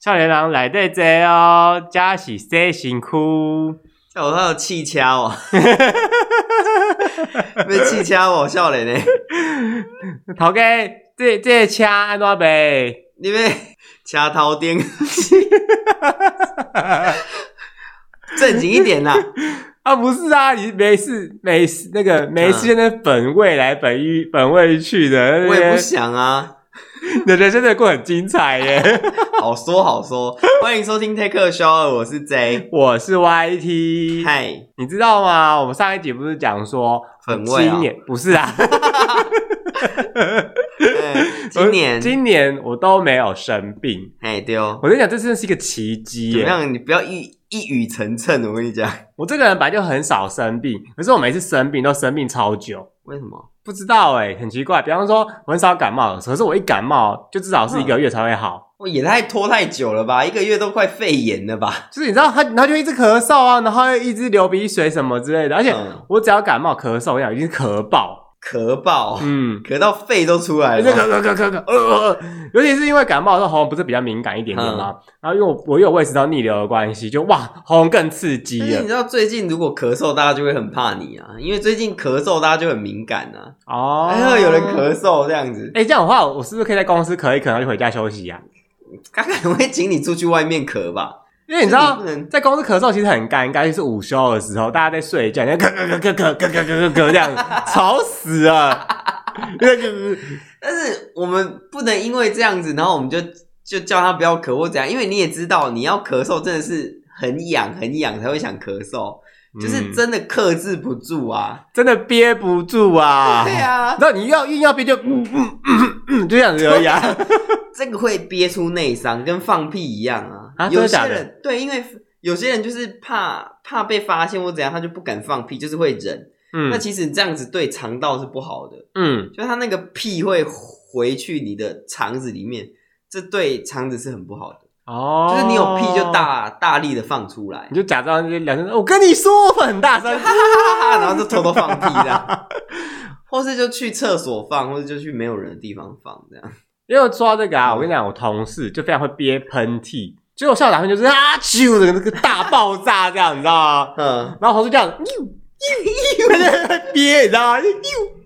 少年郎来对贼哦，加是谁辛苦？哦，他有气枪哦，被气枪哦，少年呢？头家，这这枪安怎卖？你们掐头钉，正经一点啦！啊，不是啊，你没事没事，那个没事，那本位来本欲本位去的，我也不想啊。你的人生真的过很精彩耶，好说好说。欢迎收听 Take a Shower，我是 J，我是 YT。嗨，你知道吗？我们上一集不是讲说粉味啊？不是啊。今年今年我都没有生病，哎对哦。我跟你讲，这真的是一个奇迹耶。怎么样？你不要一一语成谶，我跟你讲，我这个人本来就很少生病，可是我每次生病都生病超久。为什么？不知道哎、欸，很奇怪。比方说，我很少感冒，可是我一感冒就至少是一个月才会好。我、嗯、也太拖太久了吧？一个月都快肺炎了吧？就是你知道他，他就一直咳嗽啊，然后又一直流鼻水什么之类的。而且我只要感冒咳嗽，我想已经咳爆。咳爆，嗯，咳到肺都出来了，咳咳咳咳咳，呃，尤其是因为感冒的时候喉咙不是比较敏感一点点吗？嗯、然后因为我我又有胃食道逆流的关系，就哇喉咙更刺激了。你知道最近如果咳嗽，大家就会很怕你啊，因为最近咳嗽大家就很敏感啊。哦，哎，有人咳嗽这样子，哎，这样的话我是不是可以在公司咳一咳，然后就回家休息呀？刚刚会请你出去外面咳吧。因为你知道，在公司咳嗽其实很尴尬，就是午休的时候，大家在睡觉，你咳咳咳咳咳咳咳咳咳这样，吵死了。但是我们不能因为这样子，然后我们就就叫他不要咳或怎样，因为你也知道，你要咳嗽真的是很痒很痒才会想咳嗽。就是真的克制不住啊，真的憋不住啊。对啊，然后你要硬要憋就嗯嗯嗯嗯，就这样子而已啊。这个会憋出内伤，跟放屁一样啊。啊，有些人对，因为有些人就是怕怕被发现或怎样，他就不敢放屁，就是会忍。嗯，那其实这样子对肠道是不好的。嗯，就他那个屁会回去你的肠子里面，这对肠子是很不好的。哦，就是你有屁就大大力的放出来，你就假装就两声，我跟你说很大声，哈哈哈哈哈，然后就偷偷放屁这样，或是就去厕所放，或者就去没有人的地方放这样。因为说到这个啊，我跟你讲，我同事就非常会憋喷嚏，结果下午打喷就是啊啾的那个大爆炸这样，你知道吗？嗯，然后同事这样，呦呦呦，在憋，你知道吗？呦，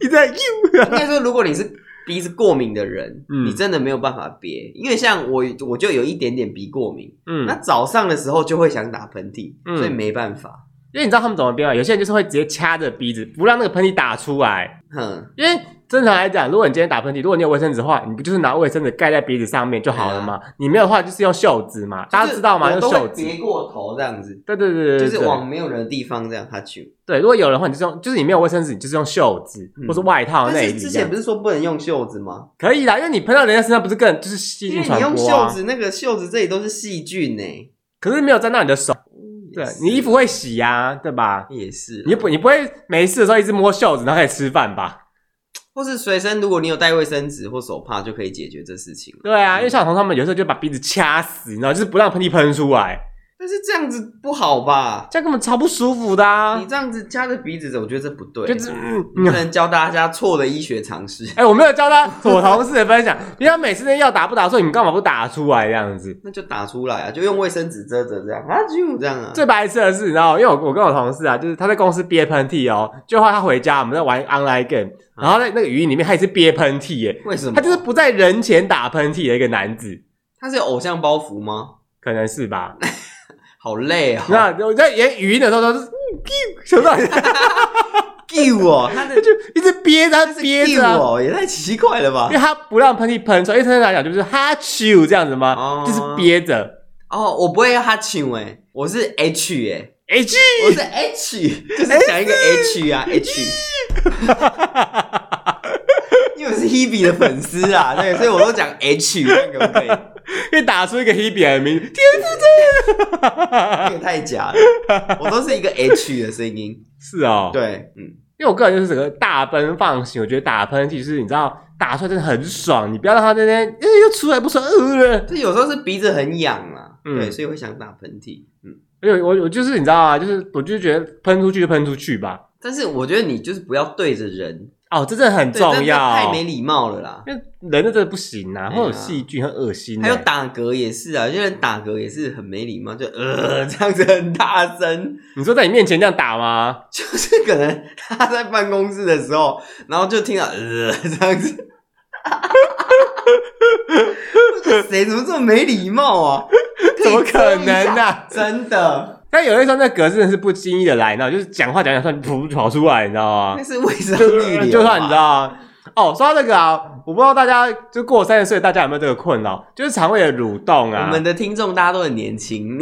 你在呦。应该说，如果你是。鼻子过敏的人，嗯，你真的没有办法憋，因为像我，我就有一点点鼻过敏，嗯，那早上的时候就会想打喷嚏，嗯，所以没办法。因为你知道他们怎么憋吗？有些人就是会直接掐着鼻子，不让那个喷嚏打出来，哼，因为。正常来讲，如果你今天打喷嚏，如果你有卫生纸的话，你不就是拿卫生纸盖在鼻子上面就好了吗？啊、你没有的话，就是用袖子嘛。大家知道吗？用袖子别过头这样子。对对对对，就是往没有人的地方这样他去。对，如果有人的话，你就是用，就是你没有卫生纸，你就是用袖子、嗯、或是外套那里。之前不是说不能用袖子吗？可以啦，因为你喷到人家身上，不是更就是细菌传播、啊、你用袖子，那个袖子这里都是细菌呢、欸。可是没有沾到你的手。对，你衣服会洗呀、啊，对吧？也是。你不，你不会没事的时候一直摸袖子，然后开始吃饭吧？或是随身，如果你有带卫生纸或手帕，就可以解决这事情。对啊，因为小童他们有时候就把鼻子掐死，你知道，就是不让喷嚏喷出来。但是这样子不好吧？这样根本超不舒服的啊！你这样子夹着鼻子，我觉得这不对。就是你不能教大家错的医学常识。哎、欸，我没有教他，我同事的分享。你看每次那药打不打出来，你干嘛不打出来这样子？那就打出来啊，就用卫生纸遮着这样啊，就这样啊。最白痴的是，你知道，因为我我跟我同事啊，就是他在公司憋喷嚏哦，就后他回家，我们在玩 online game，然后在那个语音里面他也是憋喷嚏耶。为什么？他就是不在人前打喷嚏的一个男子。他是有偶像包袱吗？可能是吧。好累啊！那我在演语音的时候都是什么？救我！他 就一直憋着，憋着哦，也太奇怪了吧？因为他不让喷嚏喷出来，因为他来讲就是哈啾这样子吗？就是憋着。哦，我不会哈啾哎，我是 H 哎，H，我是 H，就是讲一个 H 啊，H。因为我是 Hebe 的粉丝啊，对，所以我都讲 H，可不可以？可以打出一个 Hebe 的名字，天赋真，这个太假了。我都是一个 H 的声音，是哦，对，嗯，因为我个人就是整个大奔放型，我觉得打喷嚏就是你知道打出来真的很爽，你不要让它在那边，哎，又出来不爽，呃，这有时候是鼻子很痒啊，嗯、对，所以会想打喷嚏，嗯，因为我我就是你知道啊，就是我就觉得喷出去就喷出去吧，但是我觉得你就是不要对着人。哦，这真的很重要，太没礼貌了啦！因为人的这个不行啊，会有细菌，很恶心。还有打嗝也是啊，有些人打嗝也是很没礼貌，就呃 这样子很大声。你说在你面前这样打吗？就是可能他在办公室的时候，然后就听到呃 这样子。谁怎么这么没礼貌啊？怎么可能呢、啊？真的。但有的时候那嗝真的是不经意的来，你知道，就是讲话讲讲，突然噗跑出来，你知道吗？那是卫生就算你知道吗。哦，说到这个啊，我不知道大家就过三十岁，大家有没有这个困扰？就是肠胃的蠕动啊。我们的听众大家都很年轻。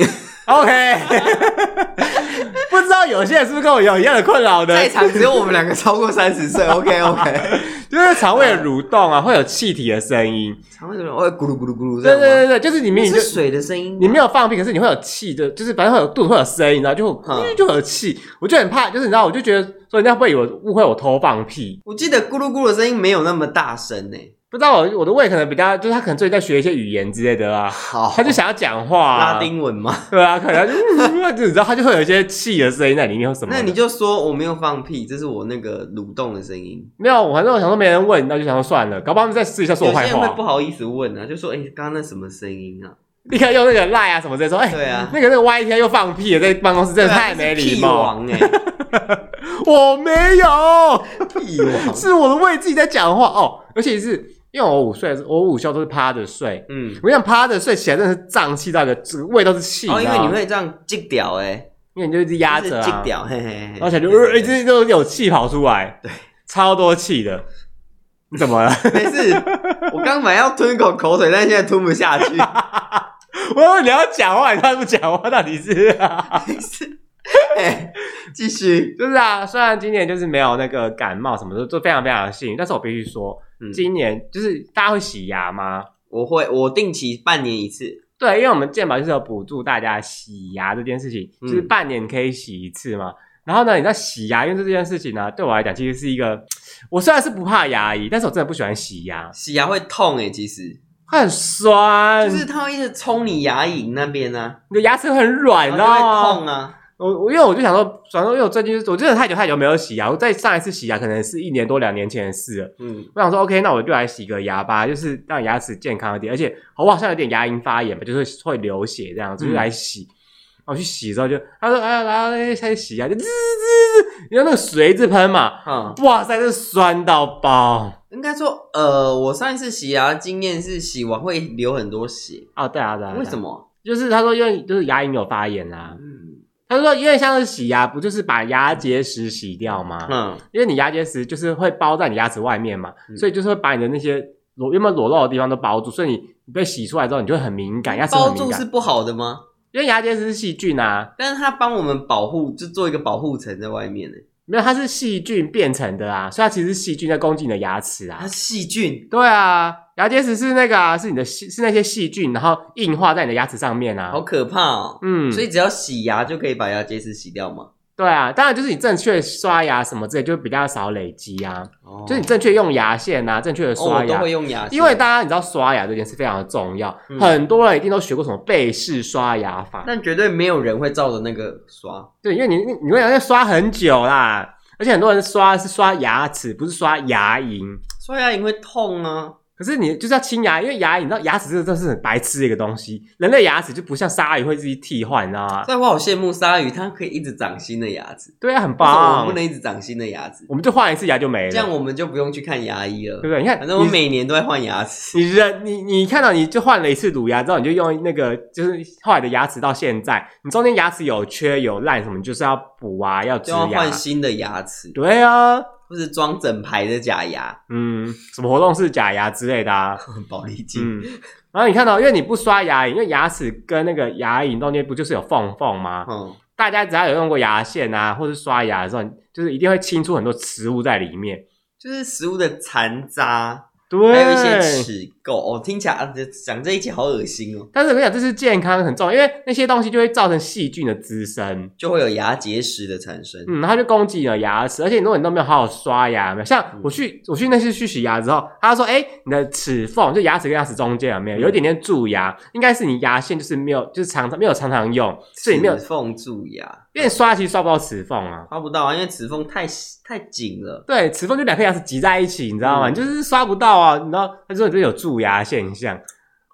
OK，不知道有些人是不是跟我有一样的困扰的？在场只有我们两个超过三十岁。OK OK，就是肠胃的蠕动啊，会有气体的声音。肠胃怎么会咕噜咕噜咕噜？对对对对，就是里面是水的声音。你没有放屁，可是你会有气的，就是反正会有肚子会有声音，然后就就会有气。我就很怕，就是你知道，我就觉得说人家会以为误会我偷放屁。我记得咕噜咕噜的声音没有那么大声诶。不知道我我的胃可能比较，就是他可能最近在学一些语言之类的啊，好，他就想要讲话、啊，拉丁文嘛？对啊，可能就就你知道，他就会有一些气的声音在里面，或什么。那你就说我没有放屁，这是我那个蠕动的声音。没有，反正我想说没人问，那就想说算了，搞不好他们再试一下说我坏话。有些人会不好意思问啊，就说哎，刚刚那什么声音啊？立刻用那个赖啊什么在说，哎，对啊，那个那个 Y T 又放屁了，在办公室真的太没礼貌。王哎，我没有 屁王，是我的胃自己在讲话哦，而且是。因为我午睡，我午休都是趴着睡。嗯，我想趴着睡起来真的是胀气到个整个胃都是气。哦，因为你会这样挤掉哎，因为你就一直压着啊，挤掉，嘿嘿嘿，而且就呃一直都有气跑出来，对，超多气的。你怎么了？没事，我刚本来要吞口口水，但现在吞不下去。我以为你要讲话，你还不讲话，到底是？没事，哎，继续，就是啊，虽然今年就是没有那个感冒什么的，都非常非常的幸运，但是我必须说。今年就是大家会洗牙吗？我会，我定期半年一次。对，因为我们健保就是有补助大家洗牙这件事情，就是半年可以洗一次嘛。然后呢，你知道洗牙，因为这件事情呢，对我来讲其实是一个，我虽然是不怕牙医，但是我真的不喜欢洗牙。洗牙会痛诶，其实它很酸，就是它会一直冲你牙龈那边呢，你的牙齿很软，然后会痛啊。我我因为我就想说，想说因为我最近我真的太久太久没有洗牙，我在上一次洗牙可能是一年多两年前的事了。嗯，我想说 OK，那我就来洗个牙吧，就是让牙齿健康一点，而且我好像有点牙龈发炎吧，就是会流血这样子，就来洗。我去洗的时候就他说哎呀，然后开始洗牙就滋滋滋，你看那个水一直喷嘛，嗯，哇塞，这酸到爆。应该说，呃，我上一次洗牙经验是洗完会流很多血啊，对啊对啊，为什么？就是他说因为就是牙龈有发炎啦。嗯。他说：“因为像是洗牙，不就是把牙结石洗掉吗？嗯，因为你牙结石就是会包在你牙齿外面嘛，嗯、所以就是会把你的那些裸原本裸露的地方都包住，所以你你被洗出来之后，你就会很敏感，牙齿。包住是不好的吗？因为牙结石是细菌啊，但是它帮我们保护，就做一个保护层在外面呢。没有，它是细菌变成的啊，所以它其实是细菌在攻击你的牙齿啊。它是细菌？对啊。”牙结石是那个啊，是你的细，是那些细菌，然后硬化在你的牙齿上面啊，好可怕哦。嗯，所以只要洗牙就可以把牙结石洗掉吗？对啊，当然就是你正确刷牙什么之类，就比较少累积啊。哦，就是你正确用牙线啊，正确的刷牙，哦、都会用牙线。因为大家你知道刷牙这件事非常的重要，嗯、很多人一定都学过什么背式刷牙法，但绝对没有人会照着那个刷。对，因为你你你会要刷很久啦，而且很多人刷是刷牙齿，不是刷牙龈，刷牙龈会痛啊。可是你就是要清牙，因为牙，你知道牙齿这真的是很白痴的一个东西。人类牙齿就不像鲨鱼会自己替换，你知道吗？所以我好羡慕鲨鱼，它可以一直长新的牙齿。对啊，很棒。我们不能一直长新的牙齿，我们就换一次牙就没了。这样我们就不用去看牙医了，对不对？你看，反正我每年都在换牙齿。你人，你你看到你就换了一次乳牙之后，你就用那个就是后来的牙齿到现在，你中间牙齿有缺有烂什么，你就是要补啊，要植牙，就要换新的牙齿。对啊。或是装整排的假牙，嗯，什么活动是假牙之类的啊？保利金。嗯，然后你看到，因为你不刷牙龈，因为牙齿跟那个牙龈中间不就是有缝缝吗？嗯，大家只要有用过牙线啊，或是刷牙的时候，就是一定会清出很多食物在里面，就是食物的残渣。对，还有一些齿垢哦，听起来啊，讲这一切好恶心哦。但是我跟你讲，这是健康很重要，因为那些东西就会造成细菌的滋生，就会有牙结石的产生。嗯，它就攻击你的牙齿，而且如果你都没有好好刷牙，没有像我去，我去那次去洗牙之后，他说，哎，你的齿缝就牙齿跟牙齿中间有没有有一点点蛀牙？应该是你牙线就是没有，就是常常没有常常用，所以没有齿缝蛀牙。因为刷其实刷不到齿缝啊，刷不到啊，因为齿缝太太紧了。对，齿缝就两颗牙齿挤在一起，你知道吗？嗯、你就是刷不到啊，你知道？他说你就有蛀牙现象，嗯、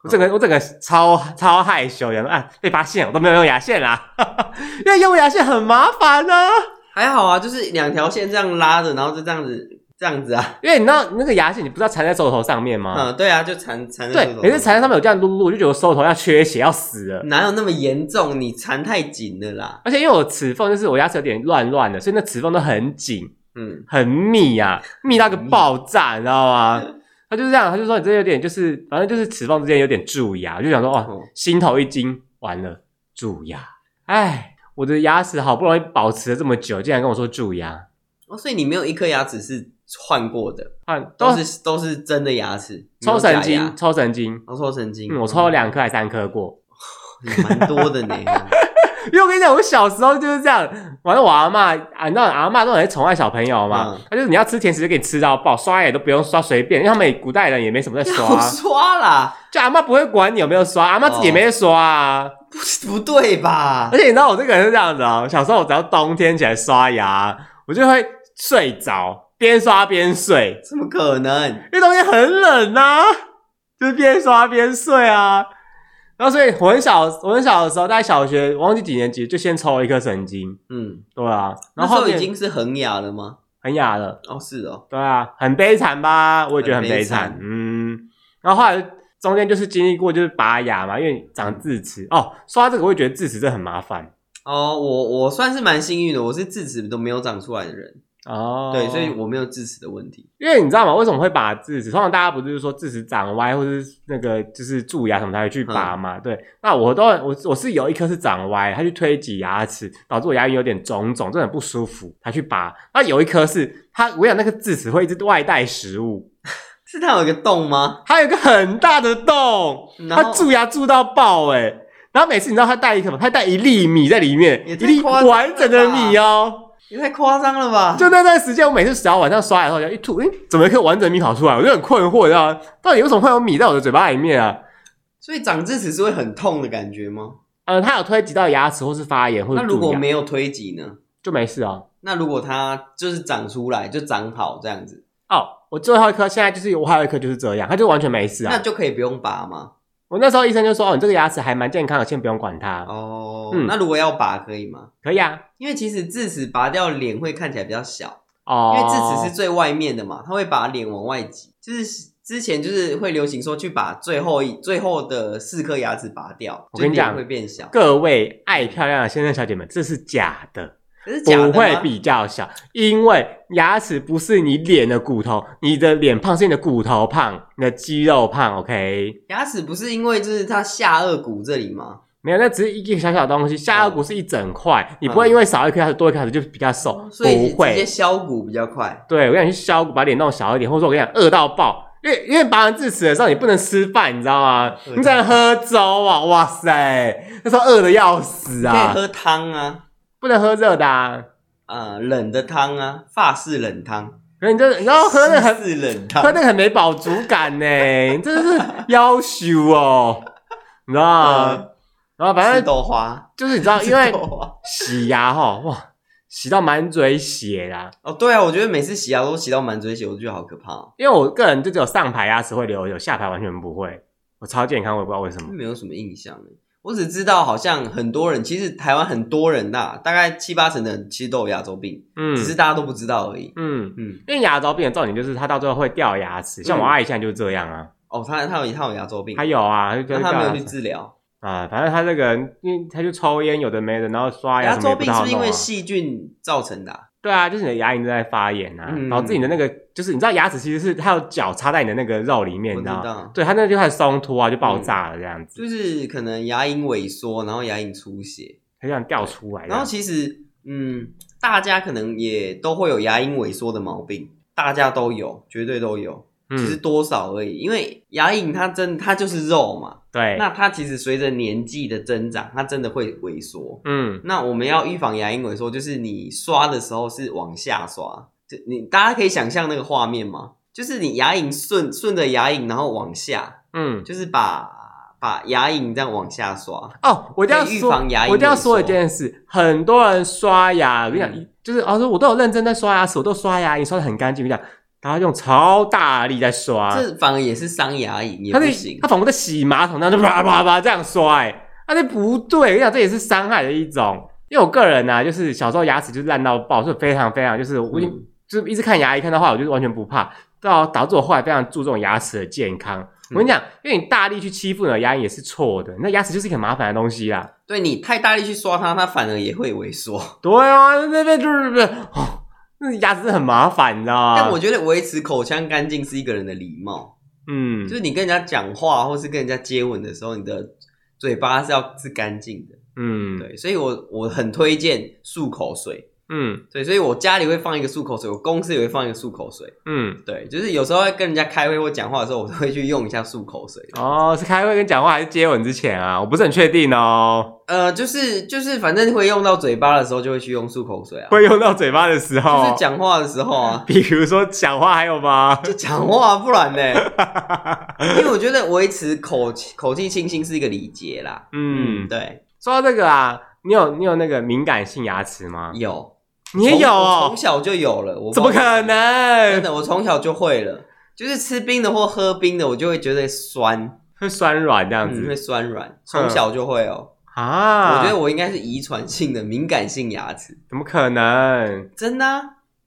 我整个我整个超超害羞，然后啊被发现我都没有用牙线啦，因为用牙线很麻烦呢、啊。还好啊，就是两条线这样拉着，然后就这样子。这样子啊，因为你知道那个牙线，你不知道缠在手头上面吗？嗯，对啊，就缠缠在。对，每次缠在上面有这样撸撸，我就觉得手头要缺血要死了。哪有那么严重？你缠太紧了啦。而且因为我齿缝就是我牙齿有点乱乱的，所以那齿缝都很紧，嗯，很密啊，密到个爆炸，你知道吗？他就是这样，他就说你这有点就是，反正就是齿缝之间有点蛀牙，我就想说哦，心头一惊，完了，蛀牙。哎，我的牙齿好不容易保持了这么久，竟然跟我说蛀牙。哦，所以你没有一颗牙齿是。换过的，换都是都是真的牙齿，抽神经，抽神经，我抽神经，我抽了两颗还三颗过，蛮多的呢。因为我跟你讲，我小时候就是这样，反正我阿嬷啊，你知道阿嬷都很宠爱小朋友嘛，他就是你要吃甜食就给你吃到爆，刷牙也都不用刷，随便，因为他们古代人也没什么在刷，刷啦，就阿嬷不会管你有没有刷，阿嬷自己也没刷啊，不不对吧？而且你知道我这个人是这样子哦，小时候我只要冬天起来刷牙，我就会睡着。边刷边睡，怎么可能？因为冬天很冷啊，就是边刷边睡啊。然后所以我很小，我很小的时候，在小学，我忘记几年级，就先抽了一颗神经。嗯，对啊。然后，后已经是恒牙了吗？恒牙了。哦，是哦。对啊，很悲惨吧？我也觉得很悲惨。嗯。然后后来中间就是经历过，就是拔牙嘛，因为长智齿。哦，刷这个我也觉得智齿真的很麻烦。哦，我我算是蛮幸运的，我是智齿都没有长出来的人。哦，对，所以我没有智齿的问题。因为你知道吗？为什么会拔智齿？通常大家不就是说智齿长歪，或者是那个就是蛀牙什么才会去拔嘛？嗯、对，那我都我我是有一颗是长歪，他去推挤牙齿，导致我牙龈有点肿肿，真的很不舒服，他去拔。那有一颗是他，我想那个智齿会一直外带食物，是它有一个洞吗？它有一个很大的洞，它蛀牙蛀到爆哎、欸！然后每次你知道它带一颗吗？它带一粒米在里面，一粒完整的米哦。也太夸张了吧！就那段时间，我每次只要晚上刷牙的时候，就一吐，诶、欸、怎么一颗完整米跑出来？我就很困惑，你知道吗？到底为什么会有米在我的嘴巴里面啊？所以长智齿是会很痛的感觉吗？呃，它有推挤到牙齿或是发炎，或者那如果没有推挤呢？就没事啊。那如果它就是长出来，就长好这样子哦。我最后一颗现在就是我还有一颗就是这样，它就完全没事啊。那就可以不用拔吗？我那时候医生就说：“哦，你这个牙齿还蛮健康的，先不用管它。”哦，嗯，那如果要拔可以吗？可以啊，因为其实智齿拔掉脸会看起来比较小哦，因为智齿是最外面的嘛，它会把脸往外挤。就是之前就是会流行说去把最后一最后的四颗牙齿拔掉，我跟你讲会变小。各位爱漂亮的先生小姐们，这是假的。不会比较小，因为牙齿不是你脸的骨头，你的脸胖是你的骨头胖，你的肌肉胖。OK，牙齿不是因为就是它下颚骨这里吗？没有，那只是一个小小东西。下颚骨是一整块，哦、你不会因为少一颗牙齿多一颗牙齿就比较瘦，哦、所以不会直接削骨比较快。对，我跟你去削骨，把脸弄小一点，或者说我跟你讲饿到爆，因为因为拔完智齿的时候你不能吃饭，你知道吗？你只能喝粥啊！哇塞，那时候饿的要死啊！可以喝汤啊，不能喝热的啊。呃，冷的汤啊，法式冷汤。可你这，然后喝那个很冷汤，喝那个很没饱足感呢，你真的是要羞哦，你知道吗？嗯、然后反正豆花就是你知道，因为洗牙哈，哇，洗到满嘴血啦。哦，对啊，我觉得每次洗牙都洗到满嘴血，我就觉得好可怕。因为我个人就只有上排牙齿会流，有下排完全不会，我超健康，我也不知道为什么。没有什么印象。我只知道，好像很多人，其实台湾很多人呐、啊，大概七八成的人其实都有牙周病，嗯，只是大家都不知道而已，嗯嗯。嗯，因为牙周病的重点就是它到最后会掉牙齿，像我阿姨现在就是这样啊。哦，他他有他有牙周病，他有啊，那他没有去治疗啊，反正他这个人，因为他就抽烟，有的没的，然后刷牙。牙周病是不是因为细菌造成的、啊？对啊，就是你的牙龈在发炎啊，导致你的那个，就是你知道牙齿其实是它有脚插在你的那个肉里面，你知道吗？对，它那就开始松脱啊，就爆炸了这样子。就是可能牙龈萎缩，然后牙龈出血，它这样掉出来。然后其实，嗯，大家可能也都会有牙龈萎缩的毛病，大家都有，绝对都有。其实多少而已。嗯、因为牙龈它真它就是肉嘛，对。那它其实随着年纪的增长，它真的会萎缩。嗯，那我们要预防牙龈萎缩，就是你刷的时候是往下刷。就你大家可以想象那个画面吗？就是你牙龈顺顺着牙龈，然后往下，嗯，就是把把牙龈这样往下刷。哦，我一定要预防牙龈，我一定要说一件事，很多人刷牙，我跟你讲，嗯、就是啊，说我都有认真在刷牙齿，我都刷牙龈刷的很干净，我跟你讲，他用超大力在刷，这反而也是伤牙龈，也不行。他仿佛在洗马桶，那就啪啪啪这样刷，哎，啊，这不对，我跟你讲，这也是伤害的一种。因为我个人呢、啊，就是小时候牙齿就是烂到爆，所以非常非常就是我已经。嗯就是一直看牙医，看到话我就完全不怕，到导致我后来非常注重牙齿的健康。嗯、我跟你讲，因为你大力去欺负你的牙龈也是错的，那牙齿就是一个很麻烦的东西啦。对，你太大力去刷它，它反而也会萎缩。对啊，那边就是不是哦，那牙齿是很麻烦，你知道吗？但我觉得维持口腔干净是一个人的礼貌。嗯，就是你跟人家讲话或是跟人家接吻的时候，你的嘴巴是要是干净的。嗯，对，所以我我很推荐漱口水。嗯，对，所以我家里会放一个漱口水，我公司也会放一个漱口水。嗯，对，就是有时候会跟人家开会或讲话的时候，我都会去用一下漱口水。哦，是开会跟讲话还是接吻之前啊？我不是很确定哦。呃，就是就是，反正会用到嘴巴的时候，就会去用漱口水啊。会用到嘴巴的时候，就是讲话的时候啊。比如说讲话还有吗？就讲话，不然呢？因为我觉得维持口口气清新是一个礼节啦。嗯，对。说到这个啊，你有你有那个敏感性牙齿吗？有。你也有哦，从小就有了，我怎么可能？真的，我从小就会了，就是吃冰的或喝冰的，我就会觉得酸，会酸软这样子，嗯、会酸软，从小就会哦。啊，我觉得我应该是遗传性的敏感性牙齿，怎么可能？真的、啊？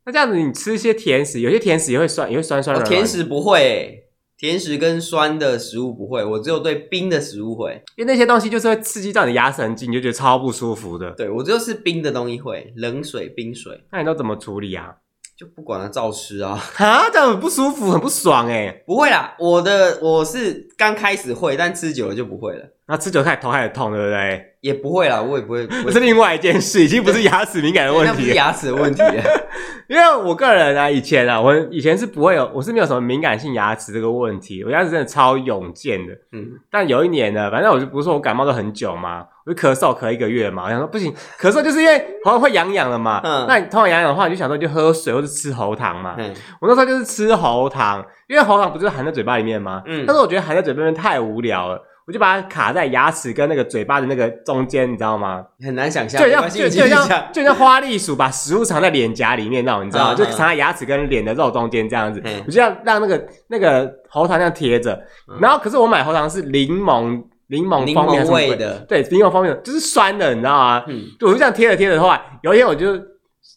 那这样子，你吃一些甜食，有些甜食也会酸，也会酸酸软软、哦。甜食不会、欸。甜食跟酸的食物不会，我只有对冰的食物会，因为那些东西就是会刺激到你的牙神经，你就觉得超不舒服的。对，我只有是冰的东西会，冷水、冰水。那你都怎么处理啊？就不管它，照吃啊。哈，这样很不舒服，很不爽哎。不会啦，我的我是刚开始会，但吃久了就不会了。那吃久开始头开始痛，对不对？也不会啦，我也不会。这是另外一件事，已经不是牙齿敏感的问题，那不是牙齿的问题。因为我个人啊，以前啊，我以前是不会有，我是没有什么敏感性牙齿这个问题，我牙齿真的超勇健的。嗯，但有一年呢，反正我就不是说我感冒了很久嘛，我就咳嗽咳一个月嘛，我想说不行，咳嗽就是因为喉咙会痒痒的嘛。嗯，那你通常痒痒的话，你就想说就喝水或者吃喉糖嘛。嗯，我那时候就是吃喉糖，因为喉糖不就是含在嘴巴里面吗？嗯，但是我觉得含在嘴巴里面太无聊了。我就把它卡在牙齿跟那个嘴巴的那个中间，你知道吗？很难想象，就像就就像就像花栗鼠把食物藏在脸颊里面那种，你知道吗？就藏在牙齿跟脸的肉中间这样子。我就要让那个那个喉糖这样贴着。然后可是我买喉糖是柠檬柠檬蜂蜜味的，对，柠檬蜂蜜就是酸的，你知道吗？嗯，我就这样贴着贴着的话，有一天我就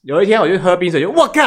有一天我就喝冰水，就我靠，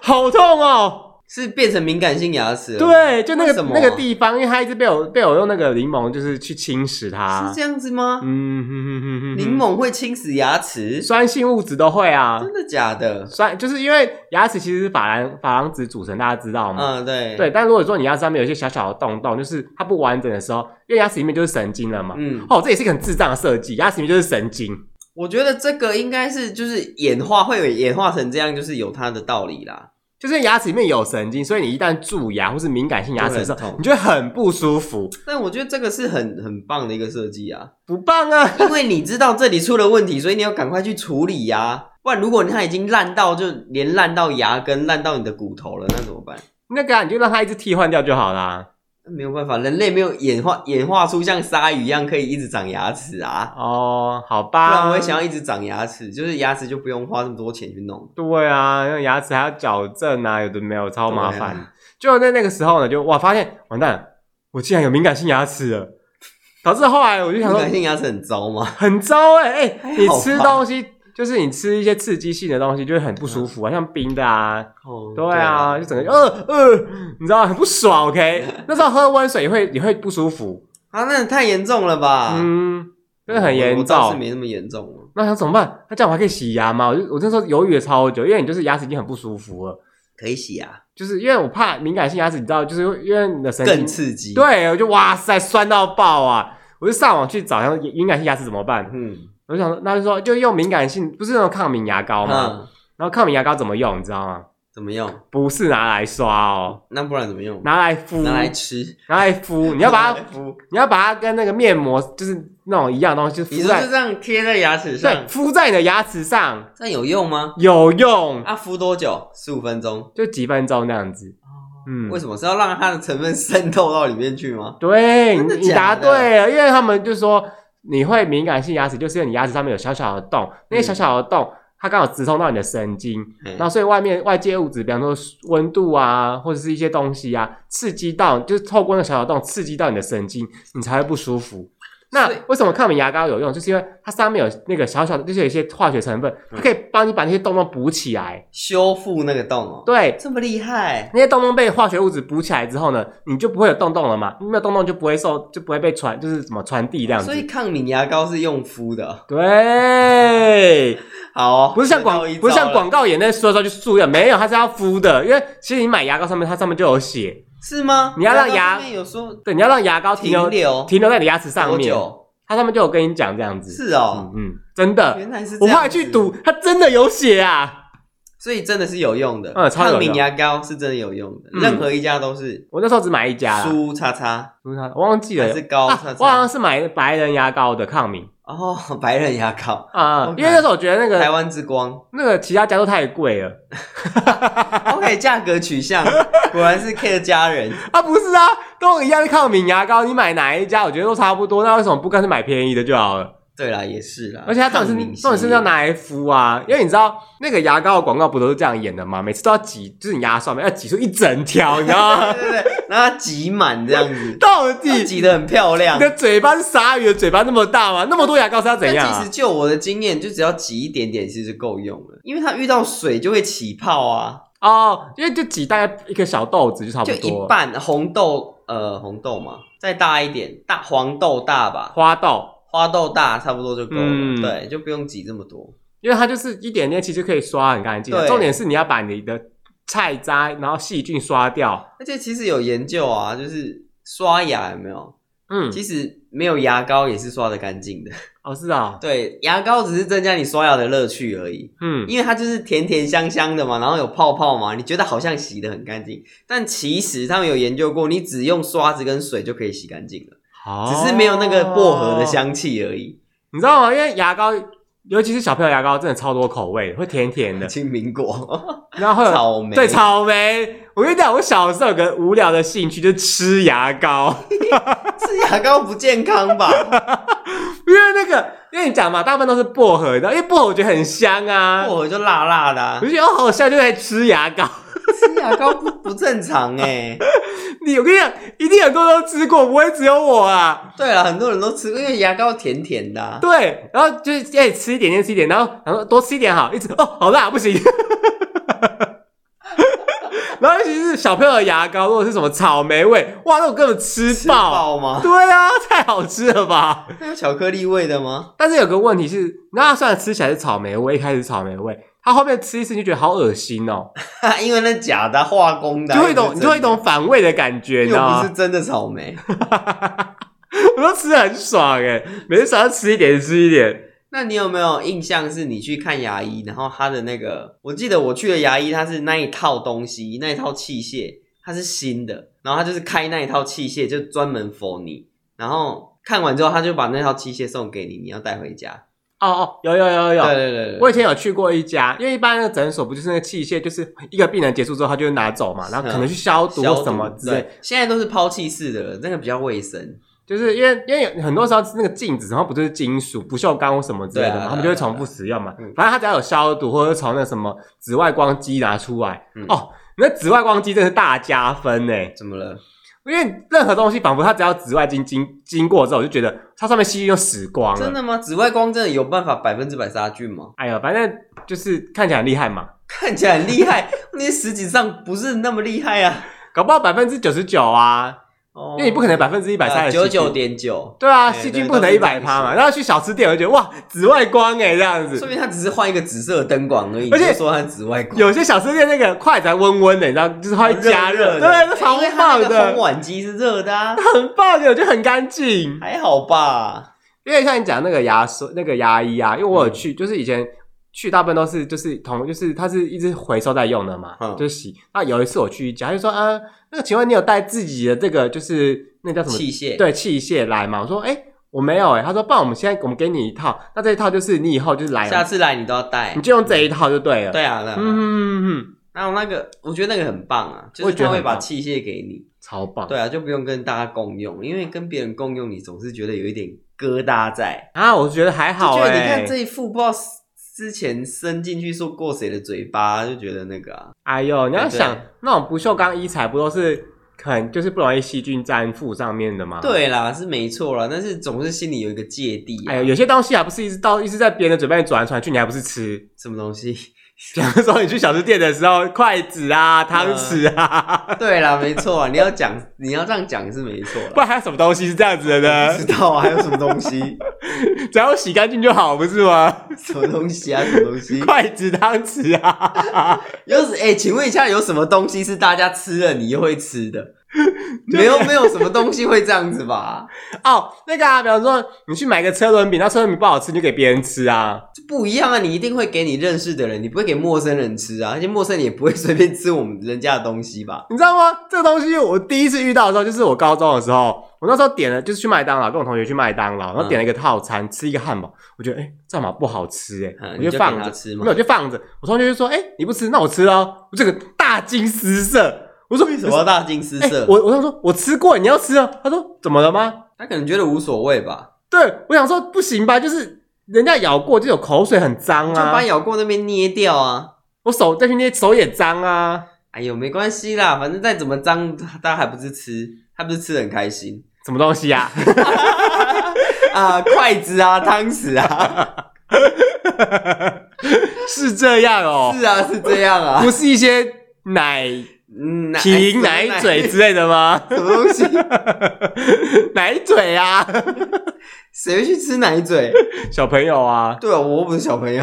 好痛哦！是变成敏感性牙齿了？对，就那个那个地方，因为它一直被我被我用那个柠檬，就是去侵蚀它。是这样子吗？嗯哼哼哼哼，柠檬会侵蚀牙齿，酸性物质都会啊。真的假的？酸就是因为牙齿其实是珐琅珐琅质组成，大家知道吗？嗯，对对。但如果说你牙齿上面有一些小小的洞洞，就是它不完整的时候，因为牙齿里面就是神经了嘛。嗯。哦，这也是一个很智障的设计，牙齿里面就是神经。我觉得这个应该是就是演化会演化成这样，就是有它的道理啦。就是牙齿里面有神经，所以你一旦蛀牙或是敏感性牙齿的时候，你就会很不舒服。但我觉得这个是很很棒的一个设计啊，不棒啊！因为你知道这里出了问题，所以你要赶快去处理呀、啊。不然如果它已经烂到就连烂到牙根、烂到你的骨头了，那怎么办？那个啊，你就让它一直替换掉就好啦。没有办法，人类没有演化演化出像鲨鱼一样可以一直长牙齿啊！哦，好吧，不然我也想要一直长牙齿，就是牙齿就不用花这么多钱去弄。对啊，那牙齿还要矫正啊，有的没有，超麻烦。啊、就在那个时候呢，就哇，发现完蛋，我竟然有敏感性牙齿了，导致后来我就想说，敏感性牙齿很糟吗？很糟哎、欸、哎，你吃东西。就是你吃一些刺激性的东西，就会很不舒服啊，像冰的啊，哦，对啊，就整个呃呃，你知道很不爽，OK？那时候喝温水也会也会不舒服啊，那太严重了吧？嗯，真的很严重，倒是没那么严重。那想怎么办？那这样我还可以洗牙吗？我就我那时候犹豫了超久，因为你就是牙齿已经很不舒服了，可以洗牙，就是因为我怕敏感性牙齿，你知道，就是因为你的神经更刺激，对，我就哇塞酸到爆啊！我就上网去找，像敏感性牙齿怎么办？嗯。我就想说，那就说就用敏感性，不是那种抗敏牙膏吗？嗯、然后抗敏牙膏怎么用，你知道吗？怎么用？不是拿来刷哦，那不然怎么用？拿来敷，拿来吃，拿来敷。你要把它 敷，你要把它跟那个面膜就是那种一样的东西，就敷在就这样贴在牙齿上，对，敷在你的牙齿上，这样有用吗？有用。啊，敷多久？十五分钟，就几分钟那样子。嗯，为什么是要让它的成分渗透到里面去吗？对，你答对了，因为他们就说你会敏感性牙齿，就是因为你牙齿上面有小小的洞，那些小小的洞。它刚好直通到你的神经，然后所以外面外界物质，比方说温度啊，或者是一些东西啊，刺激到，就是透过那小小洞刺激到你的神经，你才会不舒服。那为什么抗敏牙膏有用？就是因为它上面有那个小小的，就是有一些化学成分，它可以帮你把那些洞洞补起来，修复那个洞哦。对，这么厉害。那些洞洞被化学物质补起来之后呢，你就不会有洞洞了嘛，没有洞洞就不会受，就不会被传，就是怎么传递这样子。所以抗敏牙膏是用敷的。对，好哦，不是像广，不是像广告演那说说就素的，没有，它是要敷的。因为其实你买牙膏上面，它上面就有写。是吗？你要让牙有说对，你要让牙膏停留停留。在你牙齿上面，他上面就有跟你讲这样子。是哦，嗯，嗯真的，原来是。我后来去赌，它真的有写啊，所以真的是有用的。嗯，抗敏牙膏是真的有用的，任何一家都是。我那时候只买一家，舒叉叉，舒叉，我忘记了，是高叉叉，我好像是买白人牙膏的抗敏。哦，白人牙膏啊，因为那时候我觉得那个台湾之光，那个其他家都太贵了。OK，价格取向 果然是 K 的家人啊，不是啊，都一样是抗敏牙膏，你买哪一家，我觉得都差不多。那为什么不干脆买便宜的就好了？对啦，也是啦，而且它到底是到底是要拿来敷啊，因为你知道那个牙膏的广告不都是这样演的吗？每次都要挤，就是你牙刷嘛，要挤出一整条，你知道吗？对对对，让它挤满这样子，到底挤得很漂亮。你的嘴巴是鲨鱼的嘴巴那么大吗？那么多牙膏是要怎样啊？其实就我的经验，就只要挤一点点，其实够用了，因为它遇到水就会起泡啊。哦，因为就挤大概一个小豆子就差不多，就一半红豆，呃，红豆嘛，再大一点，大黄豆大吧，花豆。花豆大差不多就够了，嗯、对，就不用挤这么多，因为它就是一点点，其实可以刷很干净。对重点是你要把你的菜渣，然后细菌刷掉。而且其实有研究啊，就是刷牙有没有？嗯，其实没有牙膏也是刷的干净的。哦，是啊，对，牙膏只是增加你刷牙的乐趣而已。嗯，因为它就是甜甜香香的嘛，然后有泡泡嘛，你觉得好像洗的很干净，但其实他们有研究过，你只用刷子跟水就可以洗干净了。只是没有那个薄荷的香气而已，你知道吗？因为牙膏，尤其是小朋友牙膏，真的超多口味，会甜甜的，青苹果，然后草莓，对，草莓。我跟你讲，我小时候有个无聊的兴趣，就是吃牙膏。吃牙膏不健康吧？因为那个，因为你讲嘛，大部分都是薄荷的，因为薄荷我觉得很香啊，薄荷就辣辣的，啊，我觉得好香，就在吃牙膏。吃牙膏不不正常哎！你我跟你讲，一定很多人都吃过，不会只有我啊。对啊，很多人都吃过，因为牙膏甜甜的，啊。对，然后就是哎，吃一点点，吃一点，然后然后多吃一点好，一直哦，好辣，不行。然后尤其是小朋友的牙膏，如果是什么草莓味，哇，那我根本吃爆，吃爆吗？对啊，太好吃了吧？那有巧克力味的吗？但是有个问题是，那虽然吃起来是草莓味，一开始草莓味。它后面吃一次就觉得好恶心哦，因为那假的化工的，就会一种就会一种反胃的感觉，你知道吗？不是真的草莓，我都吃的很爽诶，每次早上吃一点吃一点。那你有没有印象是你去看牙医，然后他的那个，我记得我去的牙医，他是那一套东西，那一套器械，它是新的，然后他就是开那一套器械，就专门 for 你，然后看完之后，他就把那套器械送给你，你要带回家。哦哦，有有有有，对对对，我以前有去过一家，因为一般那个诊所不就是那个器械，就是一个病人结束之后他就会拿走嘛，然后可能去消毒什么之类。对，现在都是抛弃式的了，那个比较卫生。就是因为因为很多时候那个镜子然后不就是金属不锈钢或什么之类的嘛，他们就会重复使用嘛。反正它只要有消毒或者从那什么紫外光机拿出来，哦，那紫外光机真是大加分诶。怎么了？因为任何东西仿佛它只要紫外经经经过之后，我就觉得它上面细菌就死光了。真的吗？紫外光真的有办法百分之百杀菌吗？哎呀，反正就是看起来很厉害嘛。看起来很厉害，那实际上不是那么厉害啊，搞不好百分之九十九啊。因为你不可能百分之一百杀九九点九，对啊，细菌不可能一百趴嘛。然后去小吃店，我就觉得哇，紫外光诶这样子，说明它只是换一个紫色的灯管而已。而且说它紫外光，有些小吃店那个筷子还温温的，你知道，就是它会加热，对，超棒的。烘碗机是热的啊，很棒的，我觉得很干净，还好吧。因为像你讲那个牙刷，那个牙医啊，因为我有去，就是以前去大部分都是就是同就是它是一直回收在用的嘛，嗯、就是洗。那有一次我去一家，他就说啊，那个请问你有带自己的这个就是那叫什么器械？对，器械来嘛？我说哎、欸，我没有哎、欸。他说，不然我们现在我们给你一套，那这一套就是你以后就是来，下次来你都要带，你就用这一套就对了。对啊。嗯嗯嗯嗯。然后那个我觉得那个很棒啊，就是他会把器械给你，超棒。对啊，就不用跟大家共用，因为跟别人共用，你总是觉得有一点疙瘩在啊。我觉得还好哎、欸，你看这一副不知道。之前伸进去说过谁的嘴巴，就觉得那个啊，哎呦，你要想那种不锈钢衣材，不都是很就是不容易细菌粘附上面的吗？对啦，是没错啦，但是总是心里有一个芥蒂、啊。哎呦，有些东西还不是一直到一直在别人的嘴巴里转来转去，你还不是吃什么东西？比方说你去小吃店的时候，筷子啊、汤匙啊，呃、对啦，没错啊，你要讲，你要这样讲是没错。不然还有什么东西是这样子的呢？不知道啊，还有什么东西？只要洗干净就好，不是吗？什么东西啊？什么东西？筷子、汤匙啊？有哎、欸，请问一下，有什么东西是大家吃了你又会吃的？没有没有什么东西会这样子吧？哦，那个啊，比方说你去买个车轮饼，那车轮饼不好吃，你就给别人吃啊，这不一样啊！你一定会给你认识的人，你不会给陌生人吃啊，而且陌生人也不会随便吃我们人家的东西吧？你知道吗？这个东西我第一次遇到的时候，就是我高中的时候，我那时候点了，就是去麦当劳，跟我同学去麦当劳，然后点了一个套餐，嗯、吃一个汉堡，我觉得哎，这嘛不好吃哎、欸，嗯、我就放着吃嘛，没有就放着。我同学就说，哎，你不吃，那我吃哦，我这个大惊失色。我说为什么要大惊失色？欸、我我想说，我吃过，你要吃啊？他说怎么了吗？他可能觉得无所谓吧。对，我想说不行吧，就是人家咬过就有口水，很脏啊，就把咬过那边捏掉啊。我手再去捏，手也脏啊。哎呦，没关系啦，反正再怎么脏，大家还不是吃，他不是吃的很开心。什么东西啊？啊，筷子啊，汤匙啊，是这样哦。是啊，是这样啊，不是一些奶。嗯，奶奶嘴之类的吗？什么东西？奶嘴啊？谁会去吃奶嘴？小朋友啊？对啊，我不是小朋友，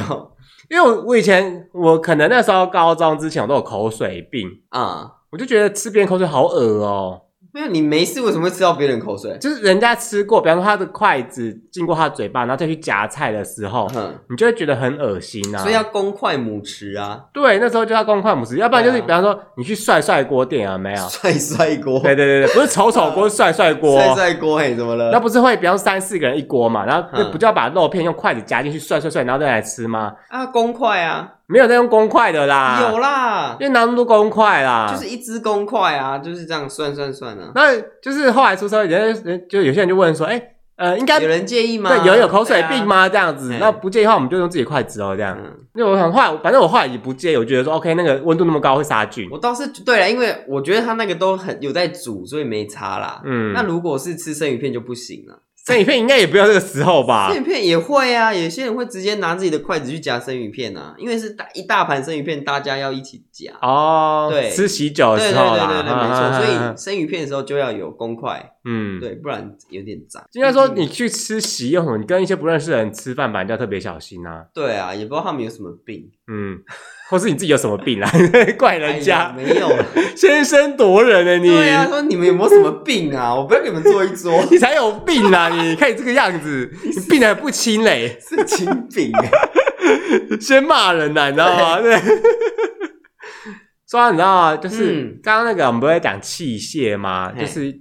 因为我我以前我可能那时候高中之前我都有口水病啊，嗯、我就觉得吃别人口水好恶哦、喔。没有，你没事为什么会吃到别人口水？就是人家吃过，比方说他的筷子经过他的嘴巴，然后再去夹菜的时候，嗯，你就会觉得很恶心啊。所以要公筷母匙啊。对，那时候就要公筷母匙，要不然就是比方说你去帅帅锅店啊，没有？帅帅锅。对对对对，不是丑丑锅，帅帅锅。帅帅锅嘿，怎么了？那不是会比方三四个人一锅嘛，然后那不就要把肉片用筷子夹进去涮涮涮，然后再来吃吗？啊，公筷啊。没有在用公筷的啦，有啦，因为拿那么多公筷啦，就是一支公筷啊，就是这样算算算啊。那就是后来出社会，人人就有些人就问说，哎，呃，应该有人介意吗？对，有人有口水病吗？这样子，那不介意的话，我们就用自己筷子哦，这样。因为我想后来，反正我后来也不介意，我觉得说，OK，那个温度那么高会杀菌。我倒是对了，因为我觉得他那个都很有在煮，所以没差啦。嗯，那如果是吃生鱼片就不行了。生鱼片应该也不要这个时候吧？生鱼片也会啊，有些人会直接拿自己的筷子去夹生鱼片啊，因为是大一大盘生鱼片，大家要一起夹哦。对，吃喜酒的时候啦，对对对对，没错。所以生鱼片的时候就要有公筷，嗯，对，不然有点脏。应该说你去吃喜用什么，你跟一些不认识的人吃饭，反正就要特别小心啊。对啊，也不知道他们有什么病，嗯。或是你自己有什么病啊？怪人家、哎、没有，先声夺人呢？你对啊，说你们有没有什么病啊？我不要给你们坐一桌，你才有病啊！你看你这个样子，你病得还不轻嘞，是轻病。先骂人呐，你知道吗？对。说你知道吗？就是刚刚那个我们不是在讲器械吗？就是